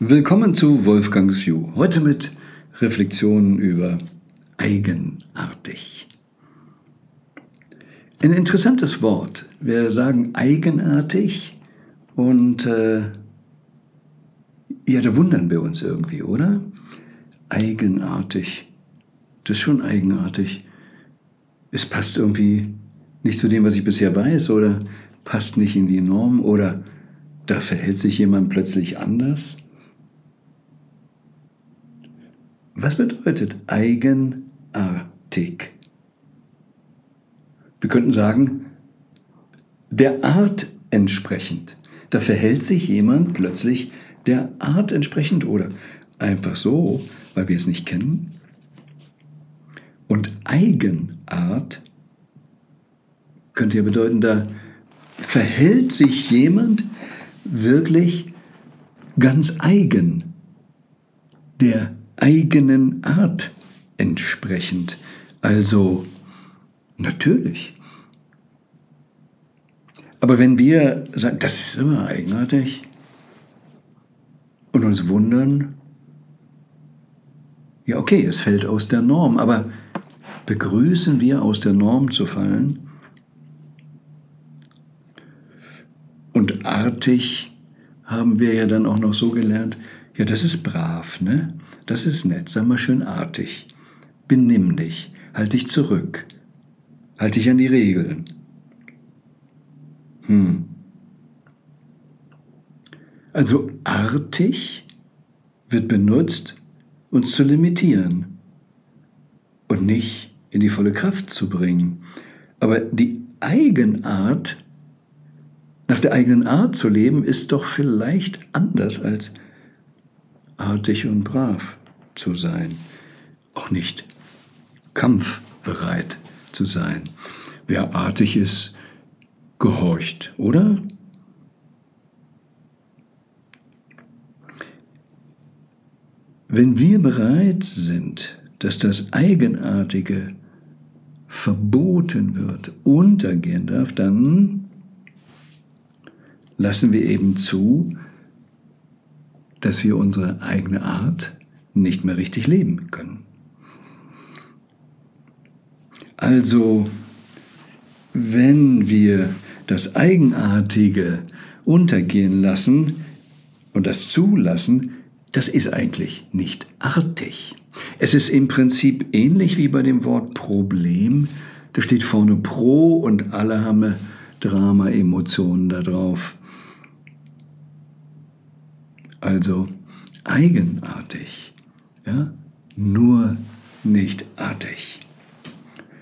Willkommen zu Wolfgangs View. Heute mit Reflexionen über eigenartig. Ein interessantes Wort. Wir sagen eigenartig und äh, ja, da wundern wir uns irgendwie, oder? Eigenartig. Das ist schon eigenartig. Es passt irgendwie nicht zu dem, was ich bisher weiß oder passt nicht in die Norm oder da verhält sich jemand plötzlich anders. Was bedeutet eigenartig? Wir könnten sagen, der Art entsprechend. Da verhält sich jemand plötzlich der Art entsprechend oder einfach so, weil wir es nicht kennen. Und Eigenart könnte ja bedeuten, da verhält sich jemand wirklich ganz eigen, der eigenen Art entsprechend. Also natürlich. Aber wenn wir sagen, das ist immer eigenartig und uns wundern, ja okay, es fällt aus der Norm, aber begrüßen wir aus der Norm zu fallen? Und artig haben wir ja dann auch noch so gelernt, ja, das ist brav, ne? Das ist nett, sag mal schön artig. Benimm dich, halt dich zurück, halt dich an die Regeln. Hm. Also artig wird benutzt, uns zu limitieren und nicht in die volle Kraft zu bringen. Aber die Eigenart, nach der eigenen Art zu leben, ist doch vielleicht anders als artig und brav zu sein, auch nicht kampfbereit zu sein. Wer artig ist, gehorcht, oder? Wenn wir bereit sind, dass das Eigenartige verboten wird, untergehen darf, dann lassen wir eben zu, dass wir unsere eigene Art nicht mehr richtig leben können. Also, wenn wir das Eigenartige untergehen lassen und das zulassen, das ist eigentlich nicht artig. Es ist im Prinzip ähnlich wie bei dem Wort Problem. Da steht vorne Pro und alle haben Drama-Emotionen da drauf also eigenartig, ja? nur nicht artig.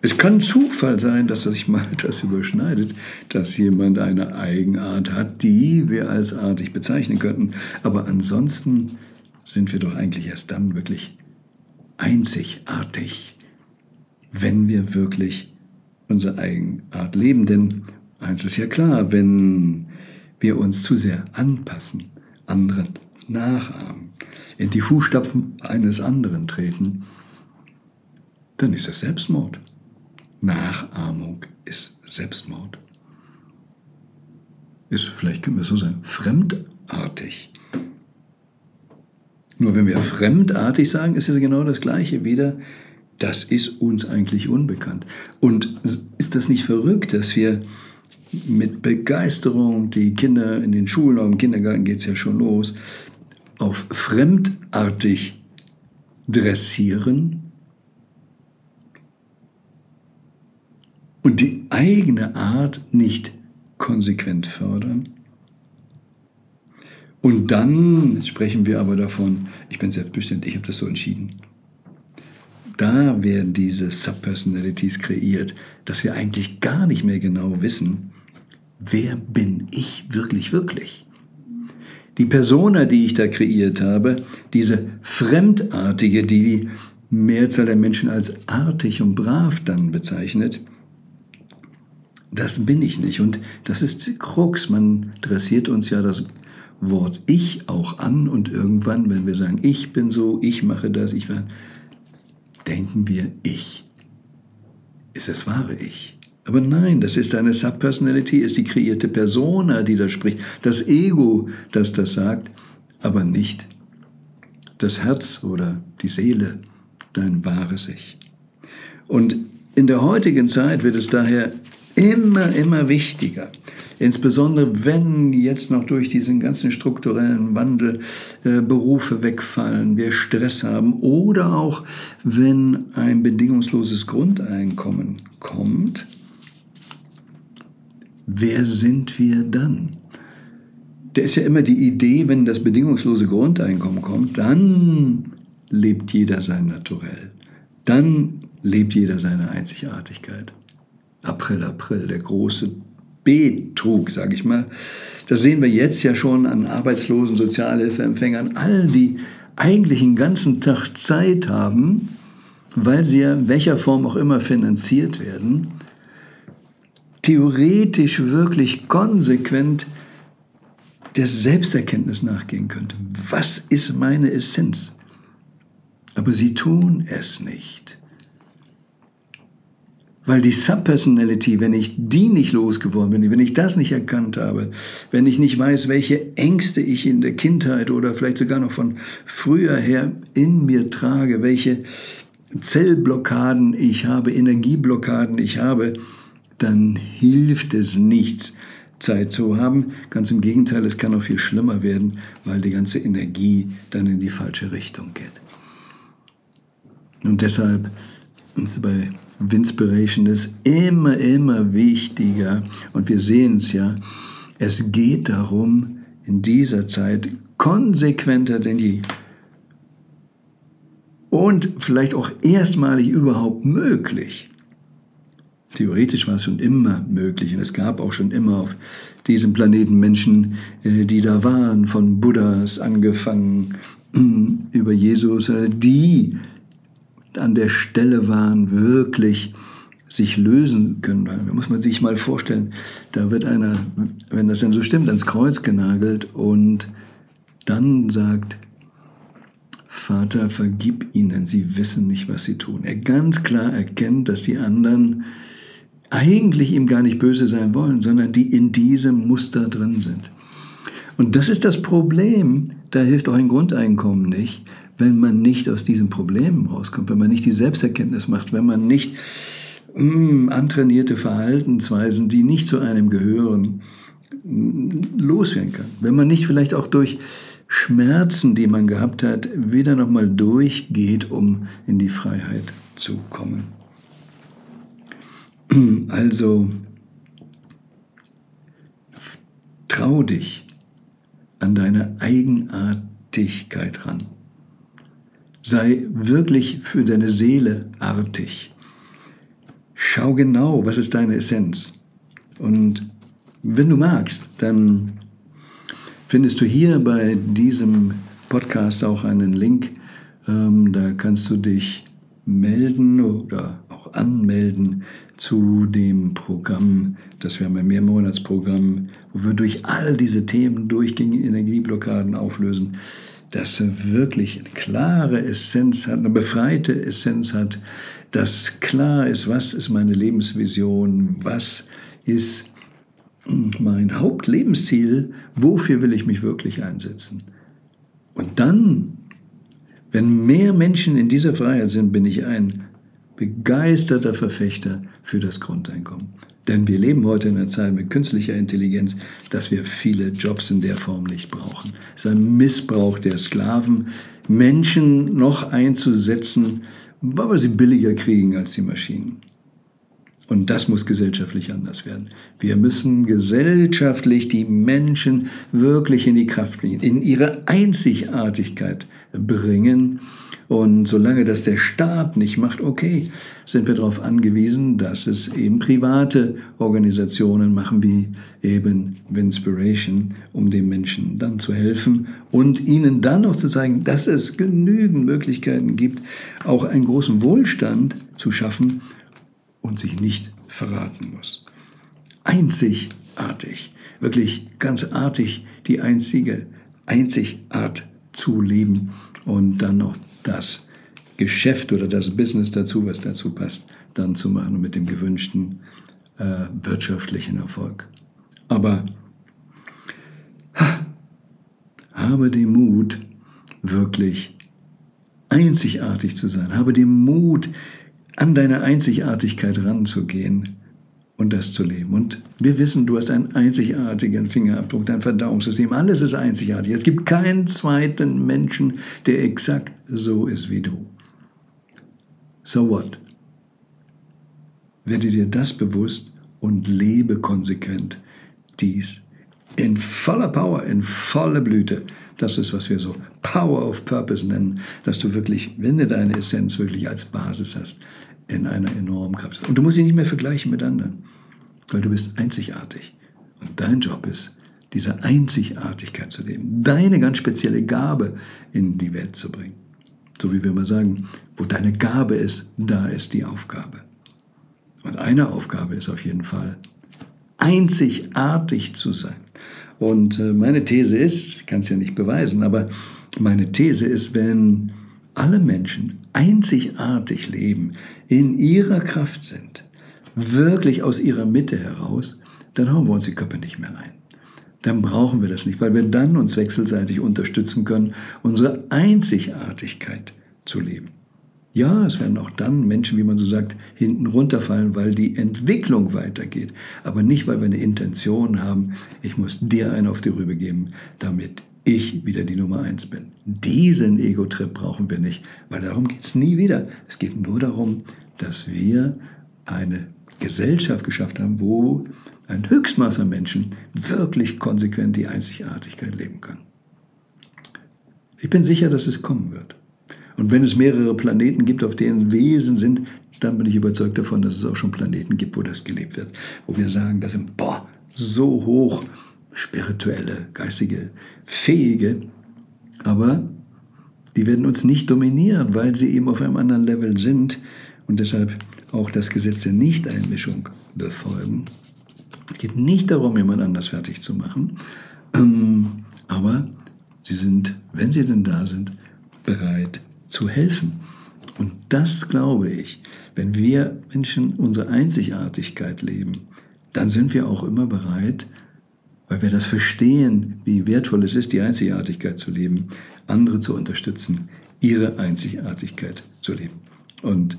Es kann Zufall sein, dass sich mal das überschneidet, dass jemand eine Eigenart hat, die wir als artig bezeichnen könnten. Aber ansonsten sind wir doch eigentlich erst dann wirklich einzigartig, wenn wir wirklich unsere Eigenart leben. Denn eins ist ja klar, wenn wir uns zu sehr anpassen, anderen nachahmen, in die Fußstapfen eines anderen treten, dann ist das Selbstmord. Nachahmung ist Selbstmord. Ist, vielleicht können wir so sagen, fremdartig. Nur wenn wir fremdartig sagen, ist es genau das Gleiche wieder. Das ist uns eigentlich unbekannt. Und ist das nicht verrückt, dass wir mit Begeisterung die Kinder in den Schulen, im Kindergarten geht es ja schon los, auf fremdartig dressieren und die eigene Art nicht konsequent fördern. Und dann sprechen wir aber davon, ich bin selbstbestimmt, ich habe das so entschieden. Da werden diese Subpersonalities kreiert, dass wir eigentlich gar nicht mehr genau wissen, wer bin ich wirklich, wirklich? Die Persona, die ich da kreiert habe, diese Fremdartige, die die Mehrzahl der Menschen als artig und brav dann bezeichnet, das bin ich nicht. Und das ist Krux. Man dressiert uns ja das Wort Ich auch an und irgendwann, wenn wir sagen, ich bin so, ich mache das, ich war, denken wir Ich. Ist das wahre Ich? Aber nein, das ist eine Subpersonality, ist die kreierte Persona, die da spricht, das Ego, das das sagt, aber nicht das Herz oder die Seele dein wahres Ich. Und in der heutigen Zeit wird es daher immer, immer wichtiger, insbesondere wenn jetzt noch durch diesen ganzen strukturellen Wandel äh, Berufe wegfallen, wir Stress haben oder auch wenn ein bedingungsloses Grundeinkommen kommt, wer sind wir dann? Der ist ja immer die Idee, wenn das bedingungslose Grundeinkommen kommt, dann lebt jeder sein Naturell. Dann lebt jeder seine Einzigartigkeit. April, April, der große Betrug, sage ich mal. Das sehen wir jetzt ja schon an Arbeitslosen, Sozialhilfeempfängern, all die eigentlich einen ganzen Tag Zeit haben, weil sie ja in welcher Form auch immer finanziert werden, theoretisch wirklich konsequent der Selbsterkenntnis nachgehen könnte. Was ist meine Essenz? Aber sie tun es nicht. Weil die Subpersonality, wenn ich die nicht losgeworden bin, wenn ich das nicht erkannt habe, wenn ich nicht weiß, welche Ängste ich in der Kindheit oder vielleicht sogar noch von früher her in mir trage, welche Zellblockaden ich habe, Energieblockaden ich habe, dann hilft es nichts, Zeit zu haben. Ganz im Gegenteil, es kann auch viel schlimmer werden, weil die ganze Energie dann in die falsche Richtung geht. Und deshalb bei Winspiration ist immer, immer wichtiger, und wir sehen es ja, es geht darum, in dieser Zeit konsequenter denn je und vielleicht auch erstmalig überhaupt möglich. Theoretisch war es schon immer möglich und es gab auch schon immer auf diesem Planeten Menschen, äh, die da waren, von Buddhas angefangen über Jesus, äh, die an der Stelle waren, wirklich sich lösen können. Da muss man sich mal vorstellen, da wird einer, wenn das denn so stimmt, ans Kreuz genagelt und dann sagt, Vater, vergib ihnen, sie wissen nicht, was sie tun. Er ganz klar erkennt, dass die anderen eigentlich ihm gar nicht böse sein wollen, sondern die in diesem Muster drin sind. Und das ist das Problem, da hilft auch ein Grundeinkommen nicht, wenn man nicht aus diesen Problemen rauskommt, wenn man nicht die Selbsterkenntnis macht, wenn man nicht mh, hm, antrainierte Verhaltensweisen, die nicht zu einem gehören, loswerden kann. Wenn man nicht vielleicht auch durch Schmerzen, die man gehabt hat, wieder nochmal durchgeht, um in die Freiheit zu kommen. Also, trau dich an deine Eigenartigkeit ran. Sei wirklich für deine Seele artig. Schau genau, was ist deine Essenz. Und wenn du magst, dann findest du hier bei diesem Podcast auch einen Link. Ähm, da kannst du dich melden oder auch anmelden zu dem Programm, das wir haben ein Mehrmonatsprogramm, wo wir durch all diese Themen durchgängige Energieblockaden auflösen das wirklich eine klare Essenz hat, eine befreite Essenz hat, dass klar ist, was ist meine Lebensvision, was ist mein Hauptlebensziel, wofür will ich mich wirklich einsetzen. Und dann, wenn mehr Menschen in dieser Freiheit sind, bin ich ein begeisterter Verfechter für das Grundeinkommen. Denn wir leben heute in einer Zeit mit künstlicher Intelligenz, dass wir viele Jobs in der Form nicht brauchen. Es ist ein Missbrauch der Sklaven, Menschen noch einzusetzen, weil wir sie billiger kriegen als die Maschinen. Und das muss gesellschaftlich anders werden. Wir müssen gesellschaftlich die Menschen wirklich in die Kraft bringen, in ihre Einzigartigkeit bringen und solange das der Staat nicht macht, okay, sind wir darauf angewiesen, dass es eben private Organisationen machen, wie eben Winspiration, um den Menschen dann zu helfen und ihnen dann noch zu zeigen, dass es genügend Möglichkeiten gibt, auch einen großen Wohlstand zu schaffen und sich nicht verraten muss. Einzigartig, wirklich ganz artig, die einzige Einzigart zu leben und dann noch das Geschäft oder das Business dazu, was dazu passt, dann zu machen mit dem gewünschten äh, wirtschaftlichen Erfolg. Aber ha, habe den Mut, wirklich einzigartig zu sein. Habe den Mut, an deine Einzigartigkeit ranzugehen und das zu leben. Und wir wissen, du hast einen einzigartigen Fingerabdruck, dein Verdauungssystem, alles ist einzigartig. Es gibt keinen zweiten Menschen, der exakt so ist wie du. So what? Werde dir das bewusst und lebe konsequent dies in voller Power, in voller Blüte. Das ist, was wir so Power of Purpose nennen, dass du wirklich, wenn du deine Essenz wirklich als Basis hast, in einer enormen Kraft. Und du musst sie nicht mehr vergleichen mit anderen, weil du bist einzigartig. Und dein Job ist, diese Einzigartigkeit zu leben, deine ganz spezielle Gabe in die Welt zu bringen. So wie wir immer sagen, wo deine Gabe ist, da ist die Aufgabe. Und eine Aufgabe ist auf jeden Fall, einzigartig zu sein. Und äh, meine These ist, ich kann es ja nicht beweisen, aber meine These ist, wenn alle Menschen einzigartig leben, in ihrer Kraft sind, wirklich aus ihrer Mitte heraus, dann hauen wir uns die Köpfe nicht mehr ein. Dann brauchen wir das nicht, weil wir dann uns wechselseitig unterstützen können, unsere Einzigartigkeit zu leben. Ja, es werden auch dann Menschen, wie man so sagt, hinten runterfallen, weil die Entwicklung weitergeht. Aber nicht, weil wir eine Intention haben, ich muss dir einen auf die Rübe geben, damit ich wieder die Nummer eins bin. Diesen Ego-Trip brauchen wir nicht, weil darum geht es nie wieder. Es geht nur darum, dass wir eine Gesellschaft geschafft haben, wo ein Höchstmaß an Menschen wirklich konsequent die Einzigartigkeit leben kann. Ich bin sicher, dass es kommen wird. Und wenn es mehrere Planeten gibt, auf denen Wesen sind, dann bin ich überzeugt davon, dass es auch schon Planeten gibt, wo das gelebt wird. Wo wir sagen, das sind boah, so hoch spirituelle, geistige, fähige, aber die werden uns nicht dominieren, weil sie eben auf einem anderen Level sind und deshalb auch das Gesetz der Nichteinmischung befolgen. Es geht nicht darum, jemand anders fertig zu machen, ähm, aber sie sind, wenn sie denn da sind, bereit zu helfen. Und das glaube ich, wenn wir Menschen unsere Einzigartigkeit leben, dann sind wir auch immer bereit, weil wir das verstehen, wie wertvoll es ist, die Einzigartigkeit zu leben, andere zu unterstützen, ihre Einzigartigkeit zu leben. Und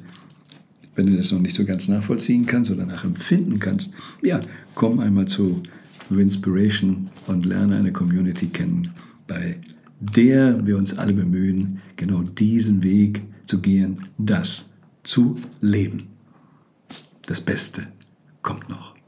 wenn du das noch nicht so ganz nachvollziehen kannst oder nachempfinden kannst, ja, komm einmal zu Inspiration und lerne eine Community kennen, bei der wir uns alle bemühen, genau diesen Weg zu gehen, das zu leben. Das Beste kommt noch.